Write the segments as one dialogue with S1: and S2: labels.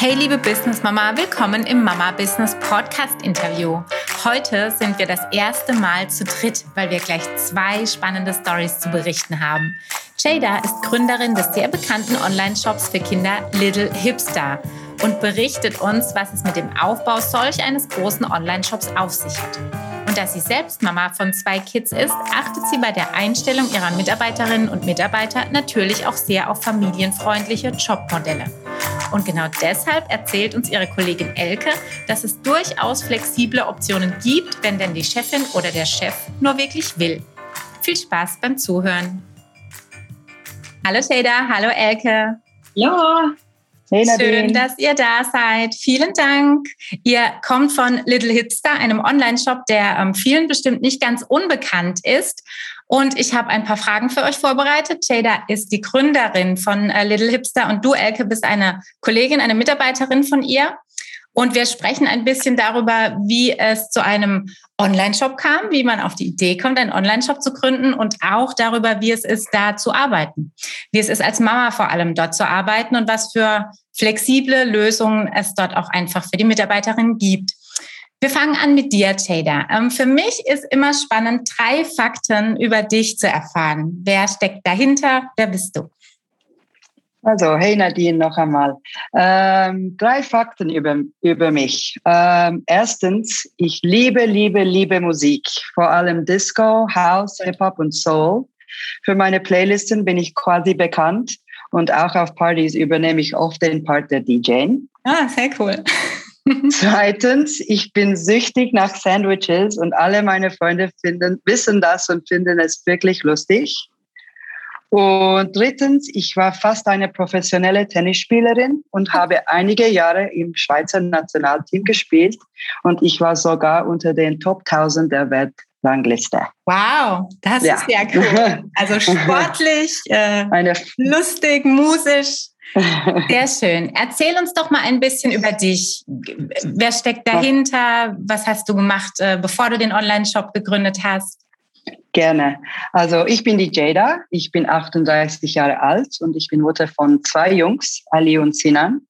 S1: Hey liebe Business Mama, willkommen im Mama Business Podcast Interview. Heute sind wir das erste Mal zu dritt, weil wir gleich zwei spannende Stories zu berichten haben. Jada ist Gründerin des sehr bekannten Online-Shops für Kinder Little Hipster und berichtet uns, was es mit dem Aufbau solch eines großen Online-Shops auf sich hat. Und da sie selbst Mama von zwei Kids ist, achtet sie bei der Einstellung ihrer Mitarbeiterinnen und Mitarbeiter natürlich auch sehr auf familienfreundliche Jobmodelle. Und genau deshalb erzählt uns ihre Kollegin Elke, dass es durchaus flexible Optionen gibt, wenn denn die Chefin oder der Chef nur wirklich will. Viel Spaß beim Zuhören. Hallo Shada, hallo Elke.
S2: Ja.
S1: Hey Schön, dass ihr da seid. Vielen Dank. Ihr kommt von Little Hipster, einem Online-Shop, der ähm, vielen bestimmt nicht ganz unbekannt ist. Und ich habe ein paar Fragen für euch vorbereitet. Jada ist die Gründerin von äh, Little Hipster und du, Elke, bist eine Kollegin, eine Mitarbeiterin von ihr. Und wir sprechen ein bisschen darüber, wie es zu einem Online-Shop kam, wie man auf die Idee kommt, einen Online-Shop zu gründen und auch darüber, wie es ist, da zu arbeiten. Wie es ist, als Mama vor allem dort zu arbeiten und was für flexible Lösungen es dort auch einfach für die Mitarbeiterinnen gibt. Wir fangen an mit dir, Jada. Ähm, für mich ist immer spannend, drei Fakten über dich zu erfahren. Wer steckt dahinter? Wer bist du?
S2: Also, hey Nadine, noch einmal. Ähm, drei Fakten über, über mich. Ähm, erstens, ich liebe, liebe, liebe Musik. Vor allem Disco, House, Hip-Hop und Soul. Für meine Playlisten bin ich quasi bekannt und auch auf Partys übernehme ich oft den Part der DJ.
S1: Ah, sehr cool.
S2: Zweitens, ich bin süchtig nach Sandwiches und alle meine Freunde finden, wissen das und finden es wirklich lustig. Und drittens, ich war fast eine professionelle Tennisspielerin und habe einige Jahre im Schweizer Nationalteam gespielt und ich war sogar unter den Top 1000 der Weltrangliste.
S1: Wow, das ja. ist sehr cool. Also sportlich, äh, eine lustig, musisch. Sehr schön. Erzähl uns doch mal ein bisschen über dich. Wer steckt dahinter? Was hast du gemacht, äh, bevor du den Online-Shop gegründet hast?
S2: Gerne. Also ich bin die Jada, ich bin 38 Jahre alt und ich bin Mutter von zwei Jungs, Ali und Sinan.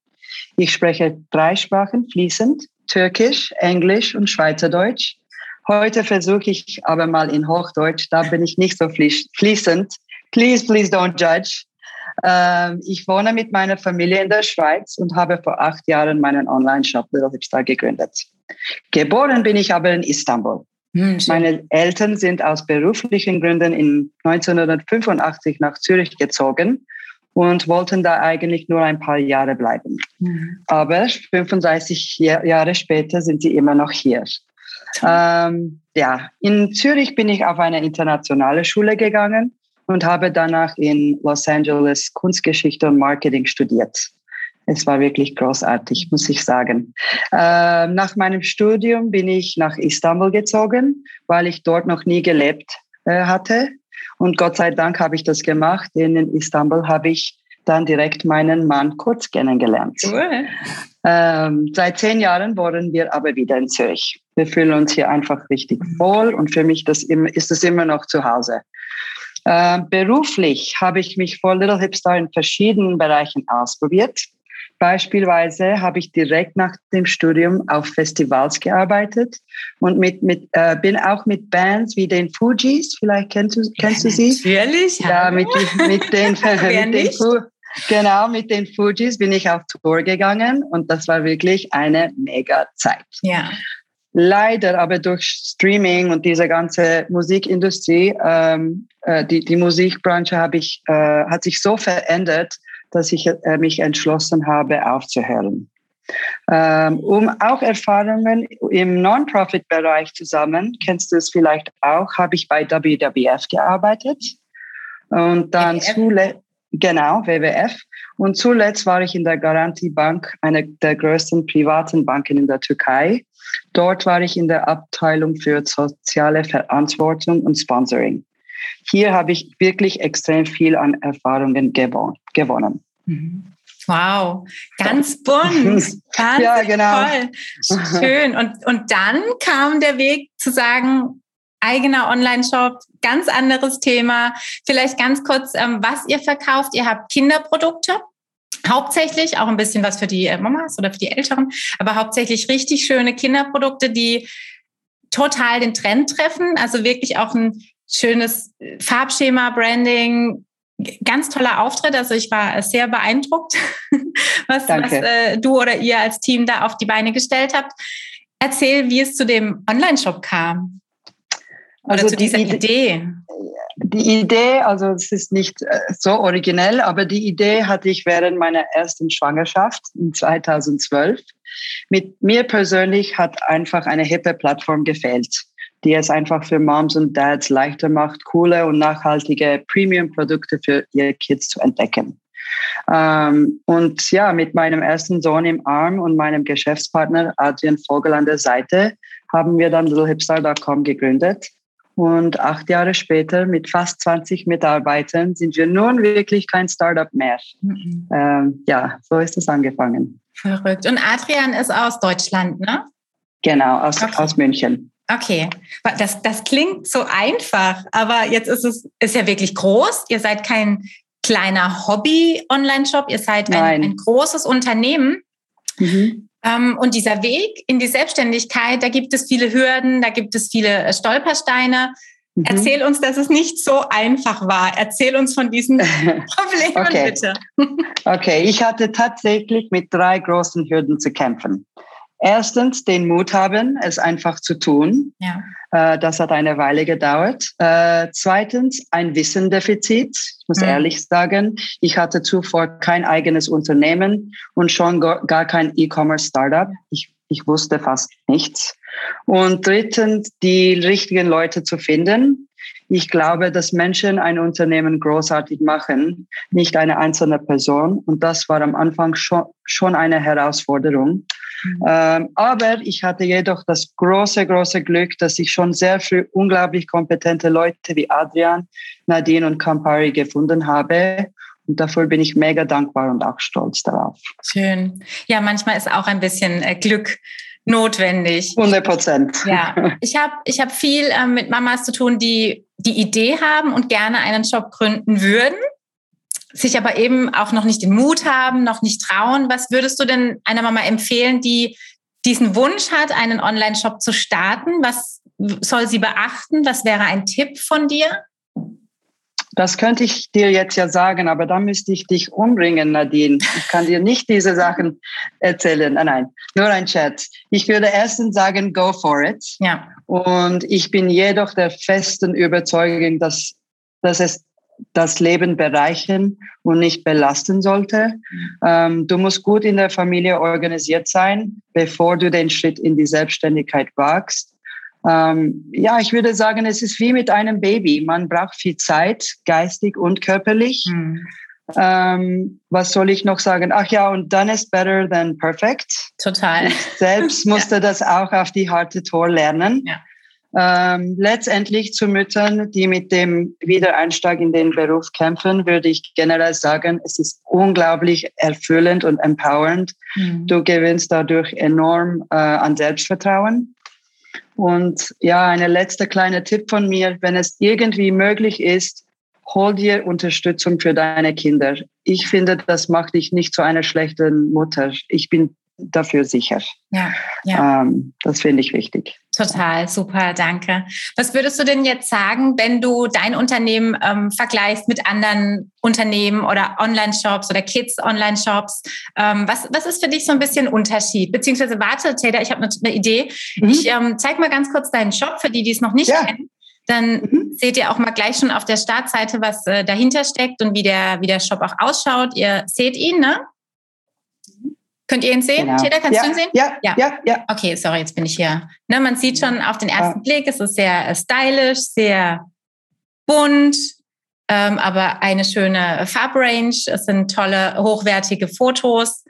S2: Ich spreche drei Sprachen fließend, Türkisch, Englisch und Schweizerdeutsch. Heute versuche ich aber mal in Hochdeutsch, da bin ich nicht so fließend. Please, please don't judge. Ähm, ich wohne mit meiner Familie in der Schweiz und habe vor acht Jahren meinen Online-Shop Little Hipster gegründet. Geboren bin ich aber in Istanbul. Hm, Meine Eltern sind aus beruflichen Gründen in 1985 nach Zürich gezogen und wollten da eigentlich nur ein paar Jahre bleiben. Mhm. Aber 35 Jahre später sind sie immer noch hier. Ähm, ja, in Zürich bin ich auf eine internationale Schule gegangen und habe danach in Los Angeles Kunstgeschichte und Marketing studiert. Es war wirklich großartig, muss ich sagen. Äh, nach meinem Studium bin ich nach Istanbul gezogen, weil ich dort noch nie gelebt äh, hatte. Und Gott sei Dank habe ich das gemacht. Denn in Istanbul habe ich dann direkt meinen Mann kurz kennengelernt. Cool. Ähm, seit zehn Jahren wohnen wir aber wieder in Zürich. Wir fühlen uns hier einfach richtig wohl und für mich das ist es immer noch zu Hause. Äh, beruflich habe ich mich vor Little Hipster in verschiedenen Bereichen ausprobiert. Beispielsweise habe ich direkt nach dem Studium auf Festivals gearbeitet und mit, mit, äh, bin auch mit Bands wie den Fugees, vielleicht kennst du, kennst du sie?
S1: Natürlich.
S2: Ja, mit, mit den, mit den Genau, mit den Fugees bin ich auf Tour gegangen und das war wirklich eine mega Zeit.
S1: Ja.
S2: Leider aber durch Streaming und diese ganze Musikindustrie, ähm, äh, die, die Musikbranche habe ich, äh, hat sich so verändert, dass ich äh, mich entschlossen habe, aufzuhören. Ähm, um auch Erfahrungen im Non-Profit-Bereich zu sammeln, kennst du es vielleicht auch, habe ich bei WWF gearbeitet. Und dann zuletzt, genau, WWF. Und zuletzt war ich in der Garantie Bank, einer der größten privaten Banken in der Türkei. Dort war ich in der Abteilung für soziale Verantwortung und Sponsoring. Hier habe ich wirklich extrem viel an Erfahrungen gewonnen.
S1: Mhm. Wow, ganz bunt.
S2: ja, genau.
S1: Toll. Schön. Und, und dann kam der Weg zu sagen, eigener Online-Shop, ganz anderes Thema. Vielleicht ganz kurz, ähm, was ihr verkauft. Ihr habt Kinderprodukte. Hauptsächlich auch ein bisschen was für die äh, Mamas oder für die Älteren, aber hauptsächlich richtig schöne Kinderprodukte, die total den Trend treffen. Also wirklich auch ein schönes Farbschema, Branding, ganz toller Auftritt. Also ich war sehr beeindruckt, was, was äh, du oder ihr als Team da auf die Beine gestellt habt. Erzähl, wie es zu dem Online-Shop kam. Oder also zu dieser die Idee.
S2: Die Idee, also es ist nicht äh, so originell, aber die Idee hatte ich während meiner ersten Schwangerschaft in 2012. Mit mir persönlich hat einfach eine hippe Plattform gefehlt die es einfach für Moms und Dads leichter macht, coole und nachhaltige Premium-Produkte für ihre Kids zu entdecken. Ähm, und ja, mit meinem ersten Sohn im Arm und meinem Geschäftspartner Adrian Vogel an der Seite haben wir dann littlehipstar.com gegründet. Und acht Jahre später mit fast 20 Mitarbeitern sind wir nun wirklich kein Startup mehr. Mhm. Ähm, ja, so ist es angefangen.
S1: Verrückt. Und Adrian ist aus Deutschland, ne?
S2: Genau, aus, okay. aus München.
S1: Okay, das, das klingt so einfach, aber jetzt ist es ist ja wirklich groß. Ihr seid kein kleiner Hobby-Online-Shop, ihr seid ein, ein, großes Unternehmen. Mhm. Ähm, und dieser Weg in die Selbstständigkeit, da gibt es viele Hürden, da gibt es viele äh, Stolpersteine. Mhm. Erzähl uns, dass es nicht so einfach war. Erzähl uns von diesen Problemen
S2: okay.
S1: bitte.
S2: okay, ich hatte tatsächlich mit drei großen Hürden zu kämpfen. Erstens den Mut haben, es einfach zu tun. Ja. Äh, das hat eine Weile gedauert. Äh, zweitens ein Wissendefizit. Ich muss mhm. ehrlich sagen, ich hatte zuvor kein eigenes Unternehmen und schon gar kein E-Commerce-Startup. Ich, ich wusste fast nichts. Und drittens die richtigen Leute zu finden. Ich glaube, dass Menschen ein Unternehmen großartig machen, nicht eine einzelne Person. Und das war am Anfang schon, schon eine Herausforderung. Mhm. Ähm, aber ich hatte jedoch das große, große Glück, dass ich schon sehr früh unglaublich kompetente Leute wie Adrian, Nadine und Campari gefunden habe. Und dafür bin ich mega dankbar und auch stolz darauf.
S1: Schön. Ja, manchmal ist auch ein bisschen äh, Glück notwendig.
S2: 100 Prozent.
S1: Ja, ich habe ich hab viel äh, mit Mamas zu tun, die die Idee haben und gerne einen Job gründen würden sich aber eben auch noch nicht den Mut haben, noch nicht trauen. Was würdest du denn einer Mama empfehlen, die diesen Wunsch hat, einen Online-Shop zu starten? Was soll sie beachten? Was wäre ein Tipp von dir?
S2: Das könnte ich dir jetzt ja sagen, aber da müsste ich dich umbringen, Nadine. Ich kann dir nicht diese Sachen erzählen. Nein, nein, nur ein Chat. Ich würde erstens sagen, go for it. Ja. Und ich bin jedoch der festen Überzeugung, dass, dass es das Leben bereichern und nicht belasten sollte. Ähm, du musst gut in der Familie organisiert sein, bevor du den Schritt in die Selbstständigkeit wagst. Ähm, ja, ich würde sagen, es ist wie mit einem Baby. Man braucht viel Zeit, geistig und körperlich. Mhm. Ähm, was soll ich noch sagen? Ach ja, und dann ist better than perfect.
S1: Total.
S2: Ich selbst musste ja. das auch auf die harte Tor lernen. Ja ähm, letztendlich zu Müttern, die mit dem Wiedereinstieg in den Beruf kämpfen, würde ich generell sagen, es ist unglaublich erfüllend und empowernd. Mhm. Du gewinnst dadurch enorm äh, an Selbstvertrauen. Und ja, eine letzte kleine Tipp von mir, wenn es irgendwie möglich ist, hol dir Unterstützung für deine Kinder. Ich finde, das macht dich nicht zu einer schlechten Mutter. Ich bin dafür sicher. Ja, ja. Ähm, das finde ich wichtig.
S1: Total, super, danke. Was würdest du denn jetzt sagen, wenn du dein Unternehmen ähm, vergleichst mit anderen Unternehmen oder Online-Shops oder Kids-Online-Shops? Ähm, was, was ist für dich so ein bisschen Unterschied? Beziehungsweise, warte, Taylor, ich habe eine Idee. Mhm. Ich ähm, zeig mal ganz kurz deinen Shop für die, die es noch nicht ja. kennen. Dann mhm. seht ihr auch mal gleich schon auf der Startseite, was äh, dahinter steckt und wie der, wie der Shop auch ausschaut. Ihr seht ihn, ne? Könnt ihr ihn sehen? Genau. Teda, kannst
S2: ja,
S1: du ihn sehen?
S2: Ja, ja, ja, ja.
S1: Okay, sorry, jetzt bin ich hier. Ne, man sieht schon auf den ersten ja. Blick, es ist sehr äh, stylisch, sehr bunt, ähm, aber eine schöne Farbrange. Es sind tolle, hochwertige Fotos.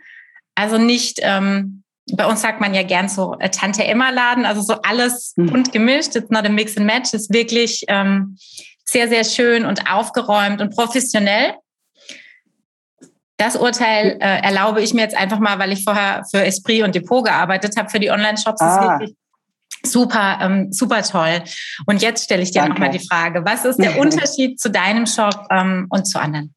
S1: Also nicht, ähm, bei uns sagt man ja gern so äh, Tante Emma Laden, also so alles mhm. bunt gemischt. It's not a mix and match. Ist wirklich ähm, sehr, sehr schön und aufgeräumt und professionell. Das Urteil äh, erlaube ich mir jetzt einfach mal, weil ich vorher für Esprit und Depot gearbeitet habe, für die Online-Shops. Ah. ist wirklich super, ähm, super toll. Und jetzt stelle ich dir nochmal die Frage, was ist der Unterschied zu deinem Shop ähm, und zu anderen?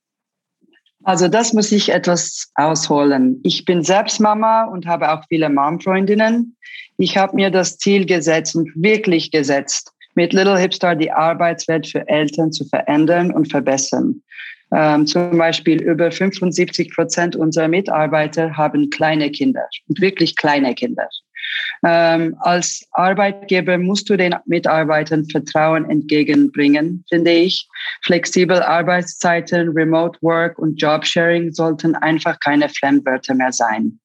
S2: Also das muss ich etwas ausholen. Ich bin selbst Mama und habe auch viele Mom-Freundinnen. Ich habe mir das Ziel gesetzt und wirklich gesetzt, mit Little Hipstar die Arbeitswelt für Eltern zu verändern und verbessern. Ähm, zum Beispiel über 75 Prozent unserer Mitarbeiter haben kleine Kinder und wirklich kleine Kinder. Ähm, als Arbeitgeber musst du den Mitarbeitern Vertrauen entgegenbringen, finde ich. Flexible Arbeitszeiten, Remote Work und Jobsharing sollten einfach keine Fremdwörter mehr sein.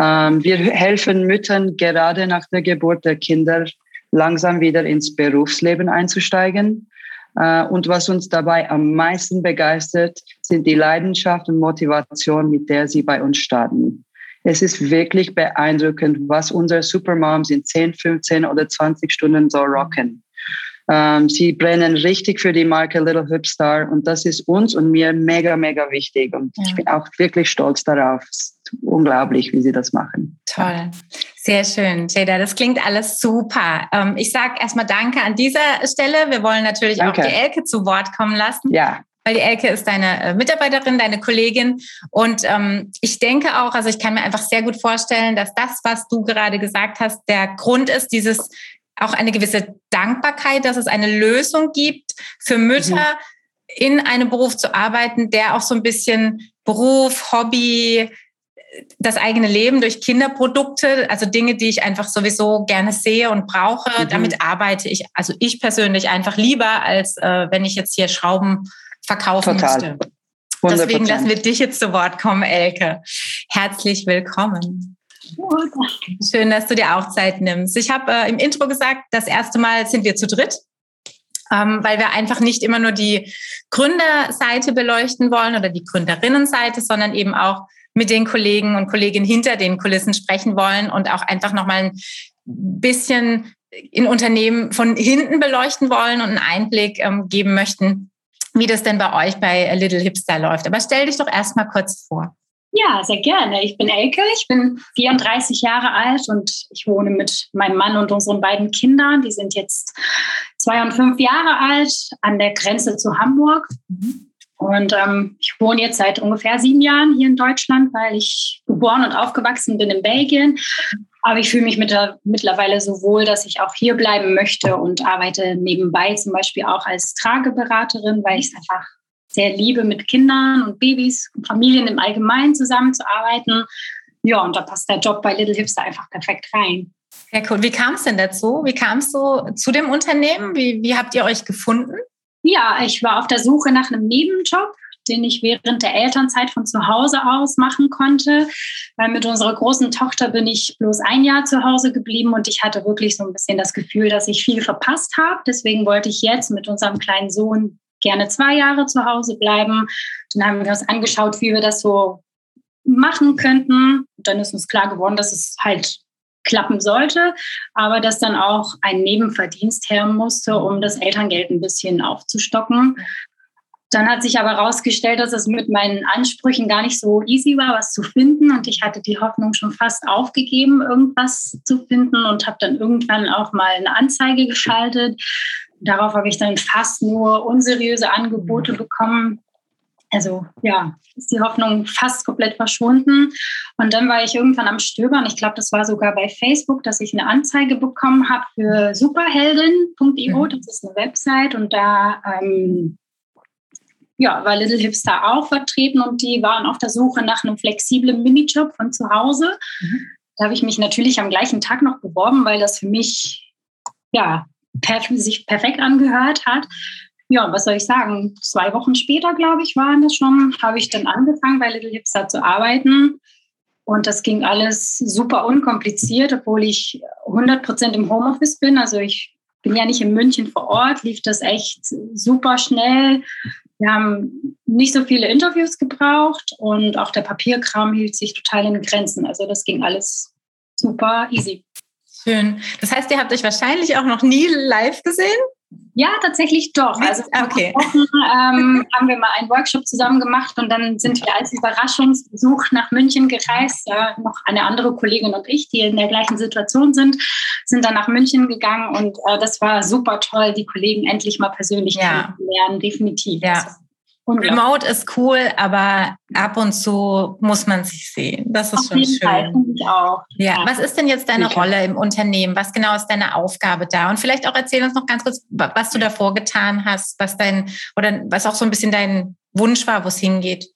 S2: Ähm, wir helfen Müttern gerade nach der Geburt der Kinder langsam wieder ins Berufsleben einzusteigen. Äh, und was uns dabei am meisten begeistert, sind die Leidenschaft und Motivation, mit der sie bei uns starten. Es ist wirklich beeindruckend, was unsere Supermoms in 10, 15 oder 20 Stunden so rocken. Ähm, sie brennen richtig für die Marke Little Hip Star und das ist uns und mir mega, mega wichtig. Und ja. ich bin auch wirklich stolz darauf. Es ist unglaublich, wie sie das machen.
S1: Toll. Sehr schön, Jada. Das klingt alles super. Ähm, ich sage erstmal Danke an dieser Stelle. Wir wollen natürlich Danke. auch die Elke zu Wort kommen lassen.
S2: Ja
S1: weil die Elke ist deine äh, Mitarbeiterin, deine Kollegin. Und ähm, ich denke auch, also ich kann mir einfach sehr gut vorstellen, dass das, was du gerade gesagt hast, der Grund ist, dieses auch eine gewisse Dankbarkeit, dass es eine Lösung gibt für Mütter, mhm. in einem Beruf zu arbeiten, der auch so ein bisschen Beruf, Hobby, das eigene Leben durch Kinderprodukte, also Dinge, die ich einfach sowieso gerne sehe und brauche. Mhm. Damit arbeite ich, also ich persönlich einfach lieber, als äh, wenn ich jetzt hier Schrauben verkaufen Total. müsste. 100%. Deswegen lassen wir dich jetzt zu Wort kommen, Elke. Herzlich willkommen. Schön, dass du dir auch Zeit nimmst. Ich habe äh, im Intro gesagt, das erste Mal sind wir zu dritt, ähm, weil wir einfach nicht immer nur die Gründerseite beleuchten wollen oder die Gründerinnenseite, sondern eben auch mit den Kollegen und Kolleginnen hinter den Kulissen sprechen wollen und auch einfach nochmal ein bisschen in Unternehmen von hinten beleuchten wollen und einen Einblick ähm, geben möchten, wie das denn bei euch bei Little Hipster läuft. Aber stell dich doch erstmal kurz vor.
S3: Ja, sehr gerne. Ich bin Elke, ich bin 34 Jahre alt und ich wohne mit meinem Mann und unseren beiden Kindern. Die sind jetzt zwei und fünf Jahre alt an der Grenze zu Hamburg. Und ähm, ich wohne jetzt seit ungefähr sieben Jahren hier in Deutschland, weil ich geboren und aufgewachsen bin in Belgien. Aber ich fühle mich mit mittlerweile so wohl, dass ich auch hier bleiben möchte und arbeite nebenbei zum Beispiel auch als Trageberaterin, weil ich es einfach sehr liebe, mit Kindern und Babys und Familien im Allgemeinen zusammenzuarbeiten. Ja, und da passt der Job bei Little Hipster einfach perfekt rein.
S1: Ja, cool. Wie kam es denn dazu? Wie kamst du zu dem Unternehmen? Wie, wie habt ihr euch gefunden?
S3: Ja, ich war auf der Suche nach einem Nebenjob den ich während der Elternzeit von zu Hause aus machen konnte. Weil mit unserer großen Tochter bin ich bloß ein Jahr zu Hause geblieben und ich hatte wirklich so ein bisschen das Gefühl, dass ich viel verpasst habe. Deswegen wollte ich jetzt mit unserem kleinen Sohn gerne zwei Jahre zu Hause bleiben. Dann haben wir uns angeschaut, wie wir das so machen könnten. Und dann ist uns klar geworden, dass es halt klappen sollte, aber dass dann auch ein Nebenverdienst her musste, um das Elterngeld ein bisschen aufzustocken. Dann hat sich aber herausgestellt, dass es mit meinen Ansprüchen gar nicht so easy war, was zu finden. Und ich hatte die Hoffnung schon fast aufgegeben, irgendwas zu finden und habe dann irgendwann auch mal eine Anzeige geschaltet. Darauf habe ich dann fast nur unseriöse Angebote bekommen. Also ja, ist die Hoffnung fast komplett verschwunden. Und dann war ich irgendwann am Stöbern. Ich glaube, das war sogar bei Facebook, dass ich eine Anzeige bekommen habe für superheldin.io. Das ist eine Website und da ähm, ja, war Little Hipster auch vertreten und die waren auf der Suche nach einem flexiblen Minijob von zu Hause. Mhm. Da habe ich mich natürlich am gleichen Tag noch beworben, weil das für mich ja perf sich perfekt angehört hat. Ja, was soll ich sagen? Zwei Wochen später, glaube ich, waren das schon, habe ich dann angefangen, bei Little Hipster zu arbeiten. Und das ging alles super unkompliziert, obwohl ich 100 Prozent im Homeoffice bin. Also ich bin ja nicht in München vor Ort, lief das echt super schnell. Wir haben nicht so viele Interviews gebraucht und auch der Papierkram hielt sich total in Grenzen. Also das ging alles super easy.
S1: Schön. Das heißt, ihr habt euch wahrscheinlich auch noch nie live gesehen?
S3: Ja, tatsächlich doch. Also okay. Wochen, ähm, haben wir mal einen Workshop zusammen gemacht und dann sind wir als Überraschungsbesuch nach München gereist. Äh, noch eine andere Kollegin und ich, die in der gleichen Situation sind, sind dann nach München gegangen und äh, das war super toll, die Kollegen endlich mal persönlich ja. kennenzulernen, definitiv.
S1: Ja. Remote ist cool, aber ab und zu muss man sich sehen. Das ist Auf schon schön. Fall, ich auch. Ja. ja. Was ist denn jetzt deine okay. Rolle im Unternehmen? Was genau ist deine Aufgabe da? Und vielleicht auch erzähl uns noch ganz kurz, was du davor getan hast, was dein oder was auch so ein bisschen dein Wunsch war, wo es hingeht.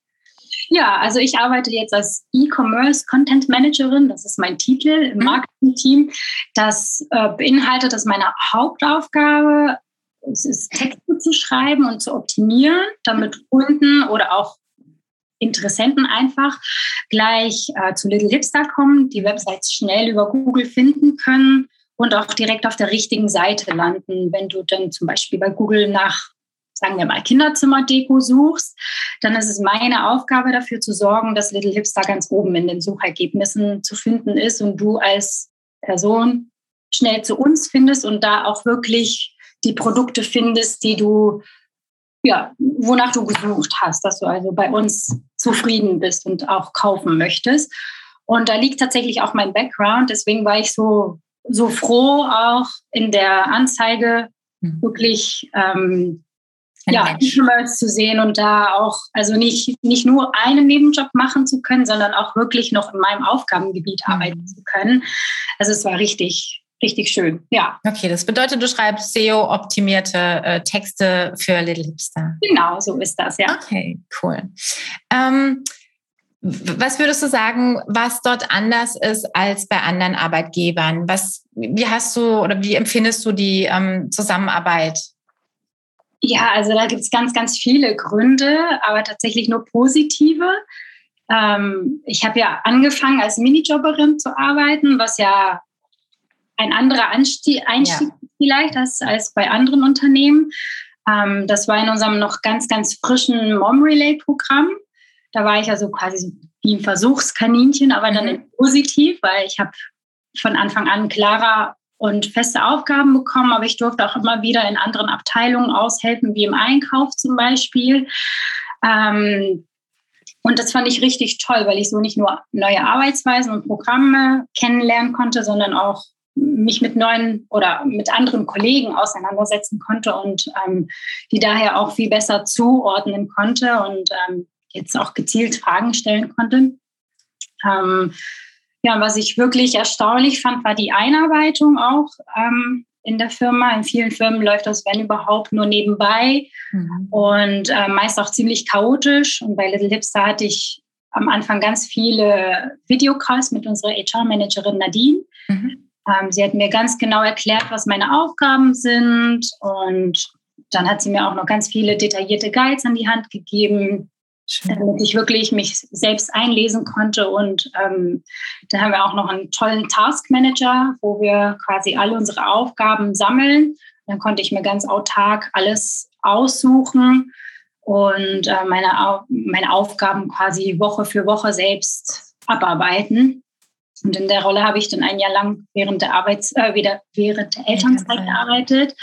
S3: Ja, also ich arbeite jetzt als E-Commerce Content Managerin. Das ist mein Titel im mhm. Marketing-Team. Das äh, beinhaltet, dass meine Hauptaufgabe es ist, Texte zu schreiben und zu optimieren, damit Kunden oder auch Interessenten einfach gleich äh, zu Little Hipster kommen, die Websites schnell über Google finden können und auch direkt auf der richtigen Seite landen. Wenn du dann zum Beispiel bei Google nach, sagen wir mal, Kinderzimmerdeko suchst, dann ist es meine Aufgabe dafür zu sorgen, dass Little Hipster ganz oben in den Suchergebnissen zu finden ist und du als Person schnell zu uns findest und da auch wirklich die Produkte findest, die du, ja, wonach du gesucht hast, dass du also bei uns zufrieden bist und auch kaufen möchtest. Und da liegt tatsächlich auch mein Background. Deswegen war ich so, so froh, auch in der Anzeige mhm. wirklich ähm, ja, E-Commerce zu sehen und da auch, also nicht, nicht nur einen Nebenjob machen zu können, sondern auch wirklich noch in meinem Aufgabengebiet mhm. arbeiten zu können. Also es war richtig, richtig schön, ja.
S1: Okay, das bedeutet, du schreibst SEO-optimierte äh, Texte für Little Hipster.
S3: Genau, so ist das, ja.
S1: Okay, cool. Ähm, was würdest du sagen, was dort anders ist als bei anderen Arbeitgebern? Was, wie hast du oder wie empfindest du die ähm, Zusammenarbeit?
S3: Ja, also da gibt es ganz, ganz viele Gründe, aber tatsächlich nur positive. Ähm, ich habe ja angefangen als Minijobberin zu arbeiten, was ja ein anderer Anstieg, Einstieg ja. vielleicht als, als bei anderen Unternehmen. Ähm, das war in unserem noch ganz, ganz frischen Mom-Relay-Programm. Da war ich also quasi wie ein Versuchskaninchen, aber dann mhm. positiv, weil ich habe von Anfang an klarer und feste Aufgaben bekommen, aber ich durfte auch immer wieder in anderen Abteilungen aushelfen, wie im Einkauf zum Beispiel. Ähm, und das fand ich richtig toll, weil ich so nicht nur neue Arbeitsweisen und Programme kennenlernen konnte, sondern auch mich mit neuen oder mit anderen Kollegen auseinandersetzen konnte und ähm, die daher auch viel besser zuordnen konnte und ähm, jetzt auch gezielt Fragen stellen konnte. Ähm, ja, was ich wirklich erstaunlich fand, war die Einarbeitung auch ähm, in der Firma. In vielen Firmen läuft das, wenn überhaupt, nur nebenbei mhm. und äh, meist auch ziemlich chaotisch. Und bei Little Hipster hatte ich am Anfang ganz viele Videocalls mit unserer HR-Managerin Nadine. Mhm ähm, sie hat mir ganz genau erklärt, was meine Aufgaben sind und dann hat sie mir auch noch ganz viele detaillierte Guides an die Hand gegeben, Schön. damit ich wirklich mich selbst einlesen konnte. Und ähm, da haben wir auch noch einen tollen Task Manager, wo wir quasi alle unsere Aufgaben sammeln. Dann konnte ich mir ganz autark alles aussuchen und äh, meine, meine Aufgaben quasi Woche für Woche selbst abarbeiten. Und in der Rolle habe ich dann ein Jahr lang während der Arbeits, äh, wieder während der Elternzeit gearbeitet.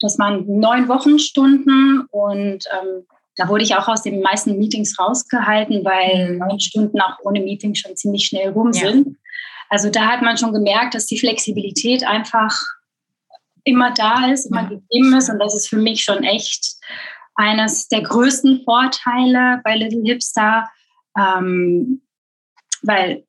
S3: Das waren neun Wochenstunden und ähm, da wurde ich auch aus den meisten Meetings rausgehalten, weil mhm. neun Stunden auch ohne Meeting schon ziemlich schnell rum sind. Ja. Also da hat man schon gemerkt, dass die Flexibilität einfach immer da ist, immer ja. gegeben ist. Und das ist für mich schon echt eines der größten Vorteile bei Little Hipster, ähm, weil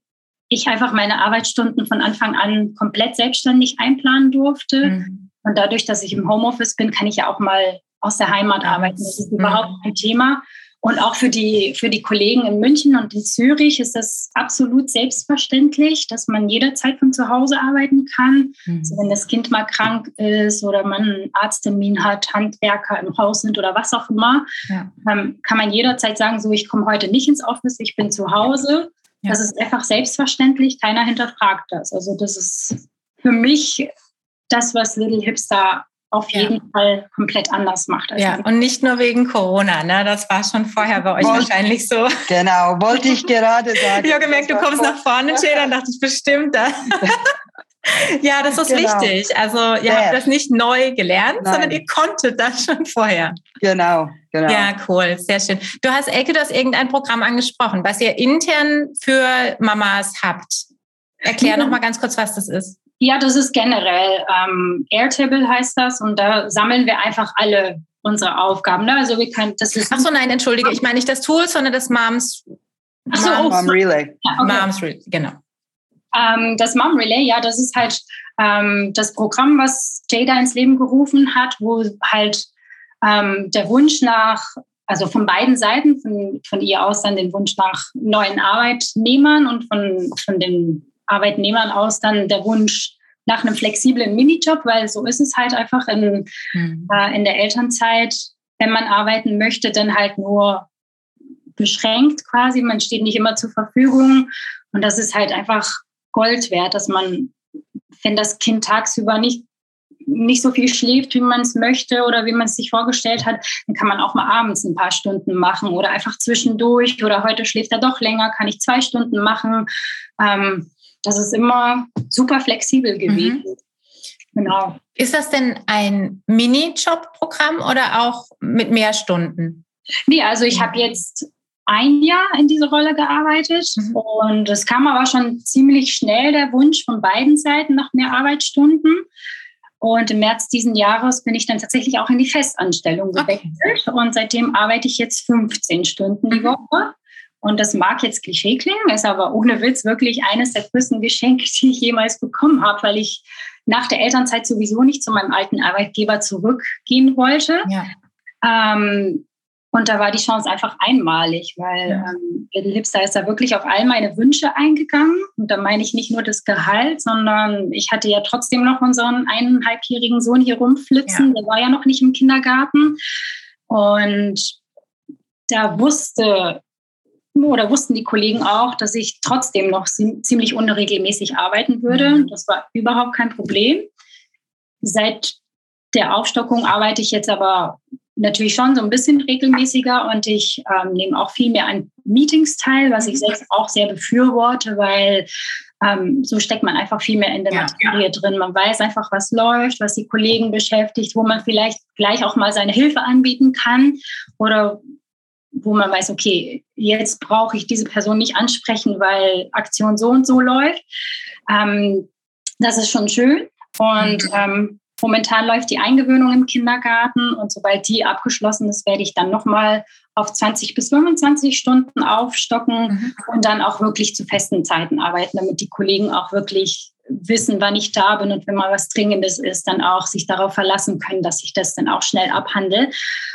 S3: ich einfach meine Arbeitsstunden von Anfang an komplett selbstständig einplanen durfte. Mhm. Und dadurch, dass ich im Homeoffice bin, kann ich ja auch mal aus der Heimat arbeiten. Das ist mhm. überhaupt kein Thema. Und auch für die, für die Kollegen in München und in Zürich ist das absolut selbstverständlich, dass man jederzeit von zu Hause arbeiten kann. Mhm. Also wenn das Kind mal krank ist oder man einen Arzttermin hat, Handwerker im Haus sind oder was auch immer, ja. ähm, kann man jederzeit sagen, so ich komme heute nicht ins Office, ich bin zu Hause. Ja. Das ist einfach selbstverständlich, keiner hinterfragt das. Also das ist für mich das, was Little Hipster auf jeden ja. Fall komplett anders macht.
S1: ja, und nicht nur wegen Corona, ne? Das war schon vorher bei euch Wollt, wahrscheinlich so.
S2: Genau, wollte ich gerade sagen.
S1: ich habe gemerkt, du kommst nach vorne, Jay, dann dachte ich bestimmt das. ja, das ist genau. wichtig. Also ihr Sehr. habt das nicht neu gelernt, Nein. sondern ihr konntet das schon vorher.
S2: Genau, genau.
S1: Ja, cool, sehr schön. Du hast, Elke, du hast irgendein Programm angesprochen, was ihr intern für Mamas habt. Erklär mhm. noch mal ganz kurz, was das ist.
S3: Ja, das ist generell. Ähm, Airtable heißt das und da sammeln wir einfach alle unsere Aufgaben. Ne? Also wir können, das ist.
S1: Ach so, nein, entschuldige, ich meine nicht das Tool, sondern das Moms.
S3: Ach so, Mom,
S2: Mom Relay.
S1: Ja, okay. Moms Relay, genau.
S3: Ähm, das Mom Relay, ja, das ist halt ähm, das Programm, was Jada ins Leben gerufen hat, wo halt ähm, der Wunsch nach, also von beiden Seiten, von, von ihr aus dann den Wunsch nach neuen Arbeitnehmern und von, von den Arbeitnehmern aus dann der Wunsch nach einem flexiblen Minijob, weil so ist es halt einfach in, mhm. äh, in der Elternzeit, wenn man arbeiten möchte, dann halt nur beschränkt quasi. Man steht nicht immer zur Verfügung. Und das ist halt einfach Gold wert, dass man, wenn das Kind tagsüber nicht nicht so viel schläft, wie man es möchte oder wie man es sich vorgestellt hat, dann kann man auch mal abends ein paar Stunden machen oder einfach zwischendurch oder heute schläft er doch länger, kann ich zwei Stunden machen. Ähm, das ist immer super flexibel mhm. gewesen. Mhm.
S1: Genau. Ist das denn ein Mini-Job-Programm oder auch mit mehr Stunden?
S3: Nee, also ich habe jetzt ein Jahr in diese Rolle gearbeitet mhm. und es kam aber schon ziemlich schnell der Wunsch von beiden Seiten nach mehr Arbeitsstunden. Und im März diesen Jahres bin ich dann tatsächlich auch in die Festanstellung gewechselt. Okay. Und seitdem arbeite ich jetzt 15 Stunden die mhm. Woche. Und das mag jetzt Klischee klingen, ist aber ohne Witz wirklich eines der größten Geschenke, die ich jemals bekommen habe, weil ich nach der Elternzeit sowieso nicht zu meinem alten Arbeitgeber zurückgehen wollte. Ja. Ähm, und da war die Chance einfach einmalig, weil ja. ähm, Little Hipster ist da wirklich auf all meine Wünsche eingegangen. Und da meine ich nicht nur das Gehalt, sondern ich hatte ja trotzdem noch unseren eineinhalbjährigen Sohn hier rumflitzen. Ja. Der war ja noch nicht im Kindergarten. Und da wusste oder wussten die Kollegen auch, dass ich trotzdem noch ziemlich unregelmäßig arbeiten würde. Mhm. Das war überhaupt kein Problem. Seit der Aufstockung arbeite ich jetzt aber natürlich schon so ein bisschen regelmäßiger und ich ähm, nehme auch viel mehr an Meetings teil, was ich mhm. selbst auch sehr befürworte, weil ähm, so steckt man einfach viel mehr in der ja, Materie ja. drin. Man weiß einfach, was läuft, was die Kollegen beschäftigt, wo man vielleicht gleich auch mal seine Hilfe anbieten kann oder wo man weiß, okay, jetzt brauche ich diese Person nicht ansprechen, weil Aktion so und so läuft. Ähm, das ist schon schön. Und mhm. ähm, momentan läuft die Eingewöhnung im Kindergarten und sobald die abgeschlossen ist, werde ich dann nochmal auf 20 bis 25 Stunden aufstocken mhm. und dann auch wirklich zu festen Zeiten arbeiten, damit die Kollegen auch wirklich wissen, wann ich da bin und wenn mal was Dringendes ist, dann auch sich darauf verlassen können, dass ich das dann auch schnell abhandle.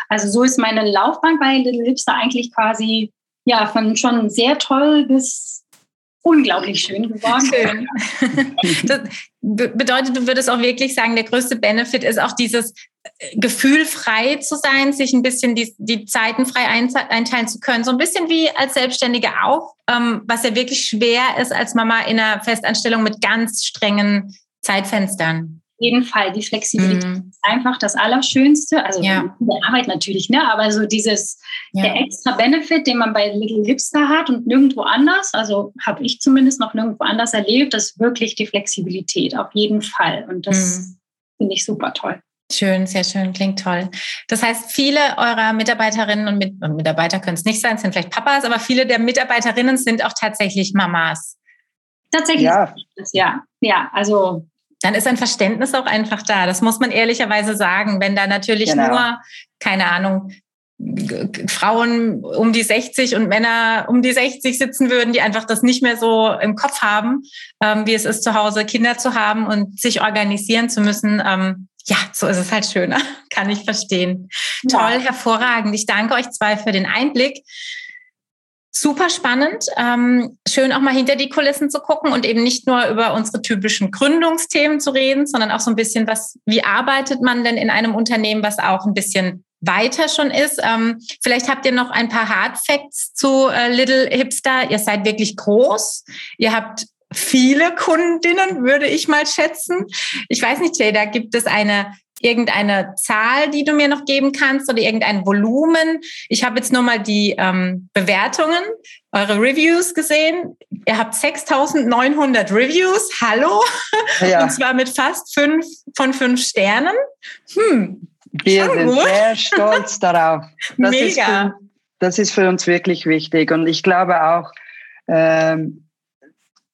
S3: Also so ist meine Laufbahn bei Little Hipster eigentlich quasi ja von schon sehr toll bis unglaublich schön geworden. Schön.
S1: Das bedeutet, du würdest auch wirklich sagen, der größte Benefit ist auch dieses äh, Gefühl, frei zu sein, sich ein bisschen die, die Zeiten frei einteilen zu können. So ein bisschen wie als Selbstständige auch, ähm, was ja wirklich schwer ist als Mama in einer Festanstellung mit ganz strengen Zeitfenstern
S3: jeden Fall. Die Flexibilität mhm. ist einfach das Allerschönste. Also ja. der Arbeit natürlich, ne? aber so dieses, ja. der extra Benefit, den man bei Little Hipster hat und nirgendwo anders, also habe ich zumindest noch nirgendwo anders erlebt, ist wirklich die Flexibilität, auf jeden Fall. Und das mhm. finde ich super toll.
S1: Schön, sehr schön, klingt toll. Das heißt, viele eurer Mitarbeiterinnen und, Mit und Mitarbeiter können es nicht sein, sind vielleicht Papas, aber viele der Mitarbeiterinnen sind auch tatsächlich Mamas.
S3: Tatsächlich, ja, ja, ja also
S1: dann ist ein Verständnis auch einfach da. Das muss man ehrlicherweise sagen. Wenn da natürlich genau. nur, keine Ahnung, Frauen um die 60 und Männer um die 60 sitzen würden, die einfach das nicht mehr so im Kopf haben, ähm, wie es ist, zu Hause Kinder zu haben und sich organisieren zu müssen. Ähm, ja, so ist es halt schöner. Kann ich verstehen. Ja. Toll, hervorragend. Ich danke euch zwei für den Einblick super spannend. Ähm, schön auch mal hinter die Kulissen zu gucken und eben nicht nur über unsere typischen Gründungsthemen zu reden, sondern auch so ein bisschen, was, wie arbeitet man denn in einem Unternehmen, was auch ein bisschen weiter schon ist. Ähm, vielleicht habt ihr noch ein paar Hard Facts zu äh, Little Hipster. Ihr seid wirklich groß. Ihr habt viele Kundinnen, würde ich mal schätzen. Ich weiß nicht, Jada, gibt es eine irgendeine Zahl, die du mir noch geben kannst oder irgendein Volumen? Ich habe jetzt nur mal die ähm, Bewertungen, eure Reviews gesehen. Ihr habt 6900 Reviews. Hallo? Ja. Und zwar mit fast fünf von fünf Sternen.
S2: Hm. Wir sind gut. sehr stolz darauf. Das Mega. Ist für, das ist für uns wirklich wichtig. Und ich glaube auch, ähm,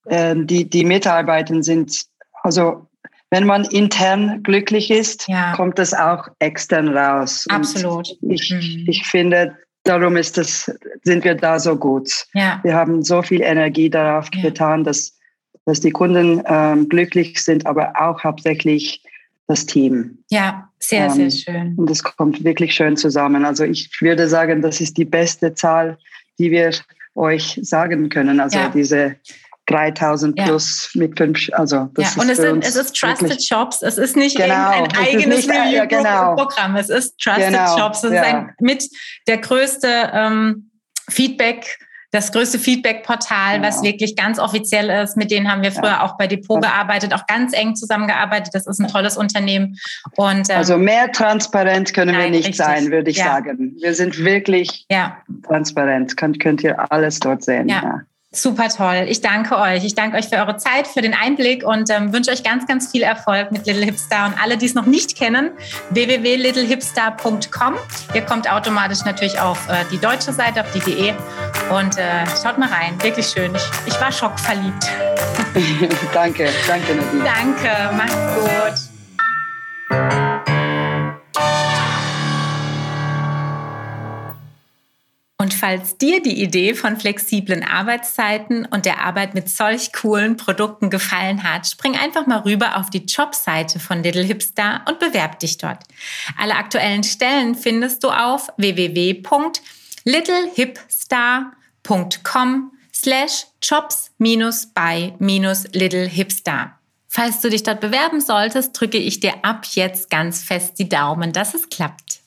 S2: äh, die, die Mitarbeiter sind, also wenn man intern glücklich ist, ja. kommt das auch extern raus.
S1: Absolut.
S2: Ich, mhm. ich finde, darum ist das, sind wir da so gut.
S1: Ja.
S2: Wir haben so viel Energie darauf ja. getan, dass, dass die Kunden ähm, glücklich sind, aber auch hauptsächlich das Team.
S1: Ja, sehr, ähm, sehr schön.
S2: Und das kommt wirklich schön zusammen. Also ich würde sagen, das ist die beste Zahl, die wir euch sagen können. Also diese 3000 ja. plus mit fünf, also
S1: das ja. Und es, sind, es ist Trusted Jobs, es ist nicht genau. ein eigenes
S2: ja, genau.
S1: Programm, es ist Trusted genau. Jobs, es ist ein, mit der größte ähm, Feedback das größte Feedback-Portal, ja. was wirklich ganz offiziell ist. Mit denen haben wir früher ja. auch bei Depot gearbeitet, auch ganz eng zusammengearbeitet. Das ist ein tolles Unternehmen. Und,
S2: ähm, also mehr transparent können nein, wir nicht richtig. sein, würde ich ja. sagen. Wir sind wirklich transparent. Könnt, könnt ihr alles dort sehen.
S1: Ja. Super toll. Ich danke euch. Ich danke euch für eure Zeit, für den Einblick und ähm, wünsche euch ganz, ganz viel Erfolg mit Little Hipstar. Und alle, die es noch nicht kennen, www.littlehipstar.com. Ihr kommt automatisch natürlich auf äh, die deutsche Seite, auf die DE. Und äh, schaut mal rein. Wirklich schön. Ich, ich war schockverliebt.
S2: danke, danke, Nadine.
S1: Danke, macht's gut. Falls dir die Idee von flexiblen Arbeitszeiten und der Arbeit mit solch coolen Produkten gefallen hat, spring einfach mal rüber auf die Jobseite von Little Hipstar und bewerb dich dort. Alle aktuellen Stellen findest du auf www.littlehipstar.com slash jobs by Little Hipstar. Falls du dich dort bewerben solltest, drücke ich dir ab jetzt ganz fest die Daumen, dass es klappt.